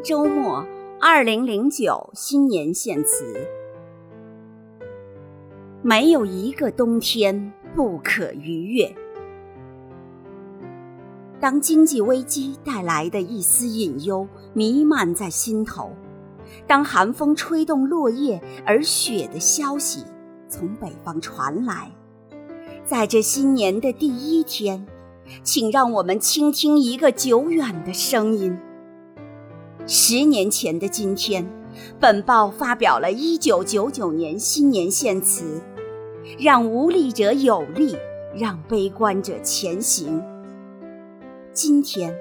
周末二零零九新年献词：没有一个冬天不可逾越。当经济危机带来的一丝隐忧弥漫在心头，当寒风吹动落叶而雪的消息从北方传来，在这新年的第一天，请让我们倾听一个久远的声音。十年前的今天，本报发表了一九九九年新年献词，让无力者有力，让悲观者前行。今天，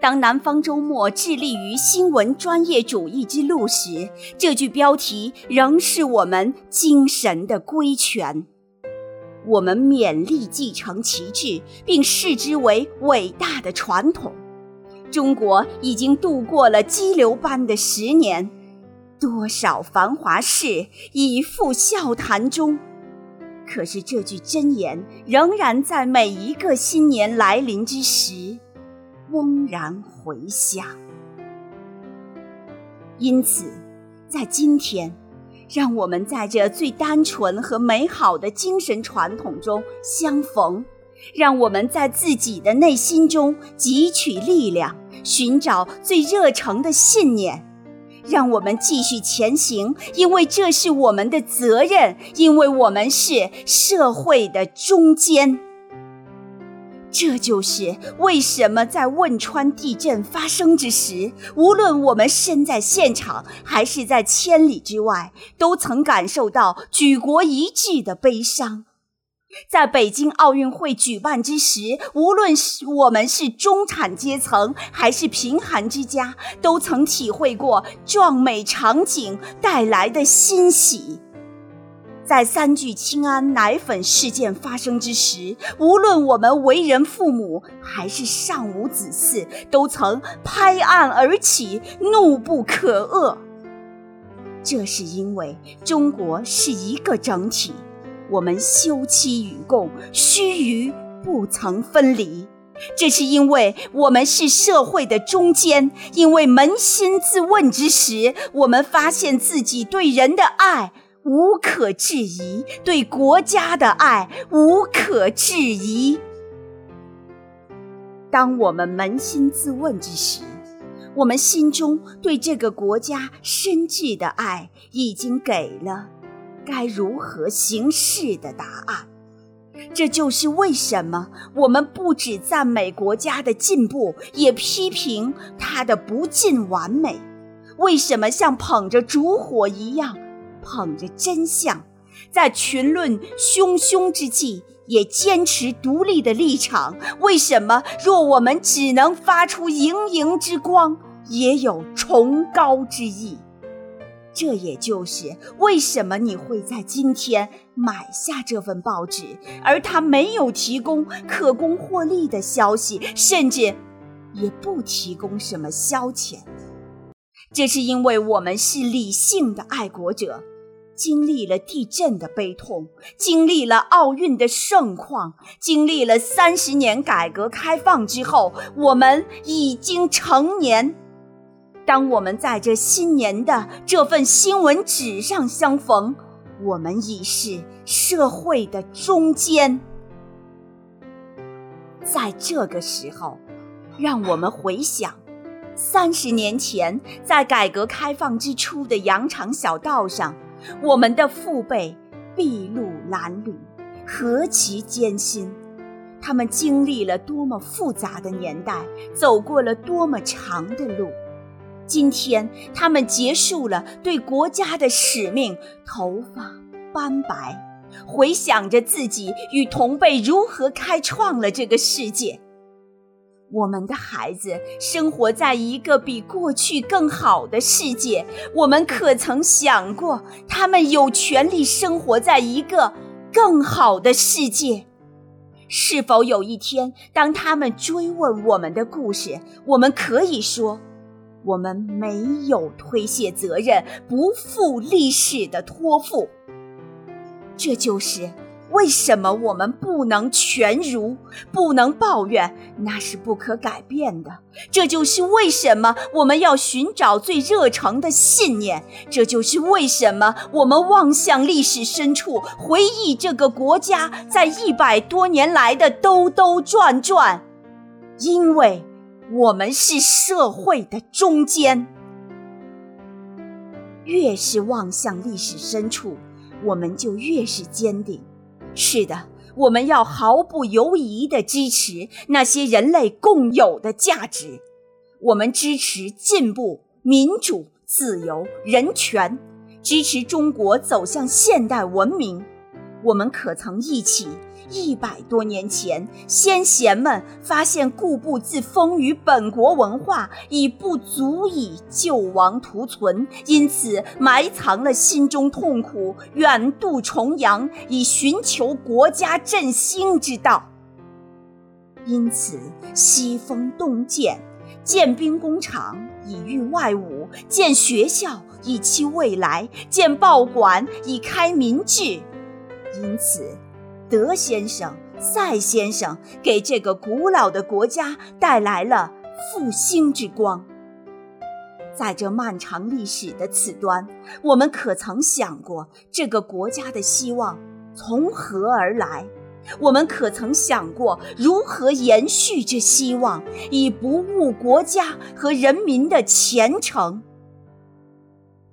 当南方周末致力于新闻专业主义之路时，这句标题仍是我们精神的归权。我们勉力继承旗帜，并视之为伟大的传统。中国已经度过了激流般的十年，多少繁华事已付笑谈中。可是这句箴言仍然在每一个新年来临之时，嗡然回响。因此，在今天，让我们在这最单纯和美好的精神传统中相逢。让我们在自己的内心中汲取力量，寻找最热诚的信念。让我们继续前行，因为这是我们的责任，因为我们是社会的中坚。这就是为什么在汶川地震发生之时，无论我们身在现场还是在千里之外，都曾感受到举国一致的悲伤。在北京奥运会举办之时，无论是我们是中产阶层还是贫寒之家，都曾体会过壮美场景带来的欣喜。在三聚氰胺奶粉事件发生之时，无论我们为人父母还是尚无子嗣，都曾拍案而起，怒不可遏。这是因为中国是一个整体。我们休戚与共，须臾不曾分离。这是因为我们是社会的中坚，因为扪心自问之时，我们发现自己对人的爱无可置疑，对国家的爱无可置疑。当我们扪心自问之时，我们心中对这个国家深挚的爱已经给了。该如何行事的答案，这就是为什么我们不止赞美国家的进步，也批评它的不尽完美。为什么像捧着烛火一样捧着真相，在群论汹汹之际也坚持独立的立场？为什么若我们只能发出盈盈之光，也有崇高之意？这也就是为什么你会在今天买下这份报纸，而它没有提供可供获利的消息，甚至也不提供什么消遣。这是因为我们是理性的爱国者，经历了地震的悲痛，经历了奥运的盛况，经历了三十年改革开放之后，我们已经成年。当我们在这新年的这份新闻纸上相逢，我们已是社会的中坚。在这个时候，让我们回想三十年前在改革开放之初的羊肠小道上，我们的父辈筚路蓝缕，何其艰辛！他们经历了多么复杂的年代，走过了多么长的路。今天，他们结束了对国家的使命，头发斑白，回想着自己与同辈如何开创了这个世界。我们的孩子生活在一个比过去更好的世界，我们可曾想过，他们有权利生活在一个更好的世界？是否有一天，当他们追问我们的故事，我们可以说？我们没有推卸责任、不负历史的托付，这就是为什么我们不能全如，不能抱怨？那是不可改变的。这就是为什么我们要寻找最热诚的信念。这就是为什么我们望向历史深处，回忆这个国家在一百多年来的兜兜转转。因为我们是社会的中间。越是望向历史深处，我们就越是坚定。是的，我们要毫不犹疑地支持那些人类共有的价值。我们支持进步、民主、自由、人权，支持中国走向现代文明。我们可曾忆起？一百多年前，先贤们发现固步自封于本国文化已不足以救亡图存，因此埋藏了心中痛苦，远渡重洋，以寻求国家振兴之道。因此，西风东渐，建兵工厂以御外侮，建学校以期未来，建报馆以开民智。因此。德先生、赛先生给这个古老的国家带来了复兴之光。在这漫长历史的此端，我们可曾想过这个国家的希望从何而来？我们可曾想过如何延续这希望，以不误国家和人民的前程？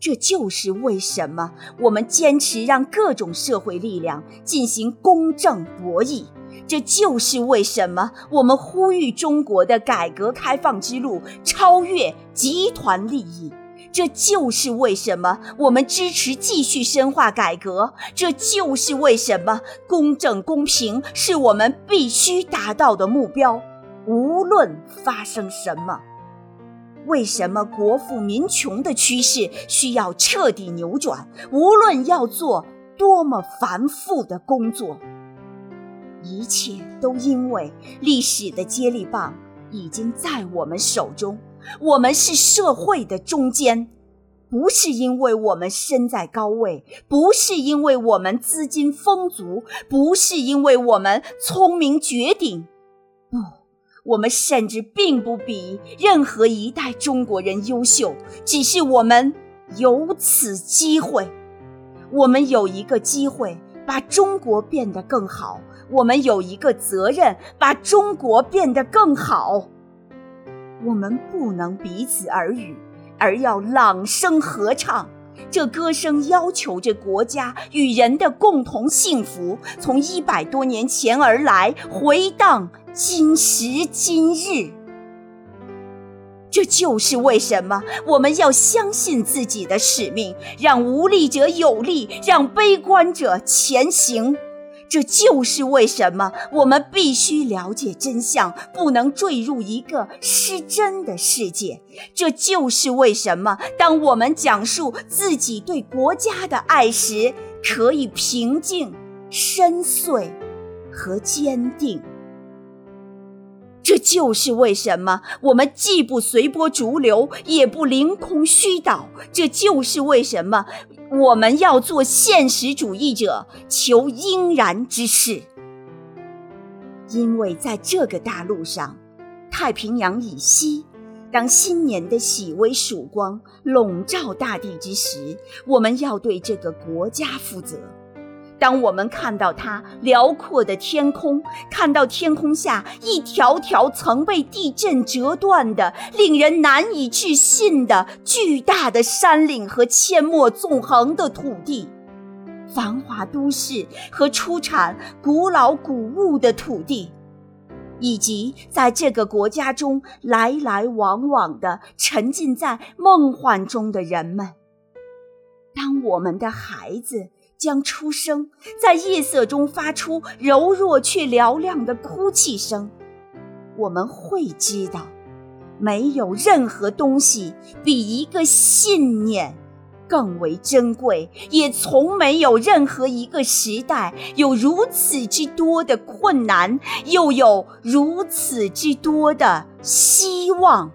这就是为什么我们坚持让各种社会力量进行公正博弈。这就是为什么我们呼吁中国的改革开放之路超越集团利益。这就是为什么我们支持继续深化改革。这就是为什么公正公平是我们必须达到的目标，无论发生什么。为什么国富民穷的趋势需要彻底扭转？无论要做多么繁复的工作，一切都因为历史的接力棒已经在我们手中。我们是社会的中间，不是因为我们身在高位，不是因为我们资金丰足，不是因为我们聪明绝顶，不。我们甚至并不比任何一代中国人优秀，只是我们有此机会，我们有一个机会把中国变得更好，我们有一个责任把中国变得更好。我们不能彼此耳语，而要朗声合唱。这歌声要求着国家与人的共同幸福，从一百多年前而来，回荡。今时今日，这就是为什么我们要相信自己的使命，让无力者有力，让悲观者前行。这就是为什么我们必须了解真相，不能坠入一个失真的世界。这就是为什么，当我们讲述自己对国家的爱时，可以平静、深邃和坚定。这就是为什么我们既不随波逐流，也不凌空虚倒。这就是为什么我们要做现实主义者，求应然之事。因为在这个大陆上，太平洋以西，当新年的喜微曙光笼罩大地之时，我们要对这个国家负责。当我们看到它辽阔的天空，看到天空下一条条曾被地震折断的、令人难以置信的巨大的山岭和阡陌纵横的土地，繁华都市和出产古老谷物的土地，以及在这个国家中来来往往的沉浸在梦幻中的人们，当我们的孩子。将出生在夜色中发出柔弱却嘹亮的哭泣声，我们会知道，没有任何东西比一个信念更为珍贵，也从没有任何一个时代有如此之多的困难，又有如此之多的希望。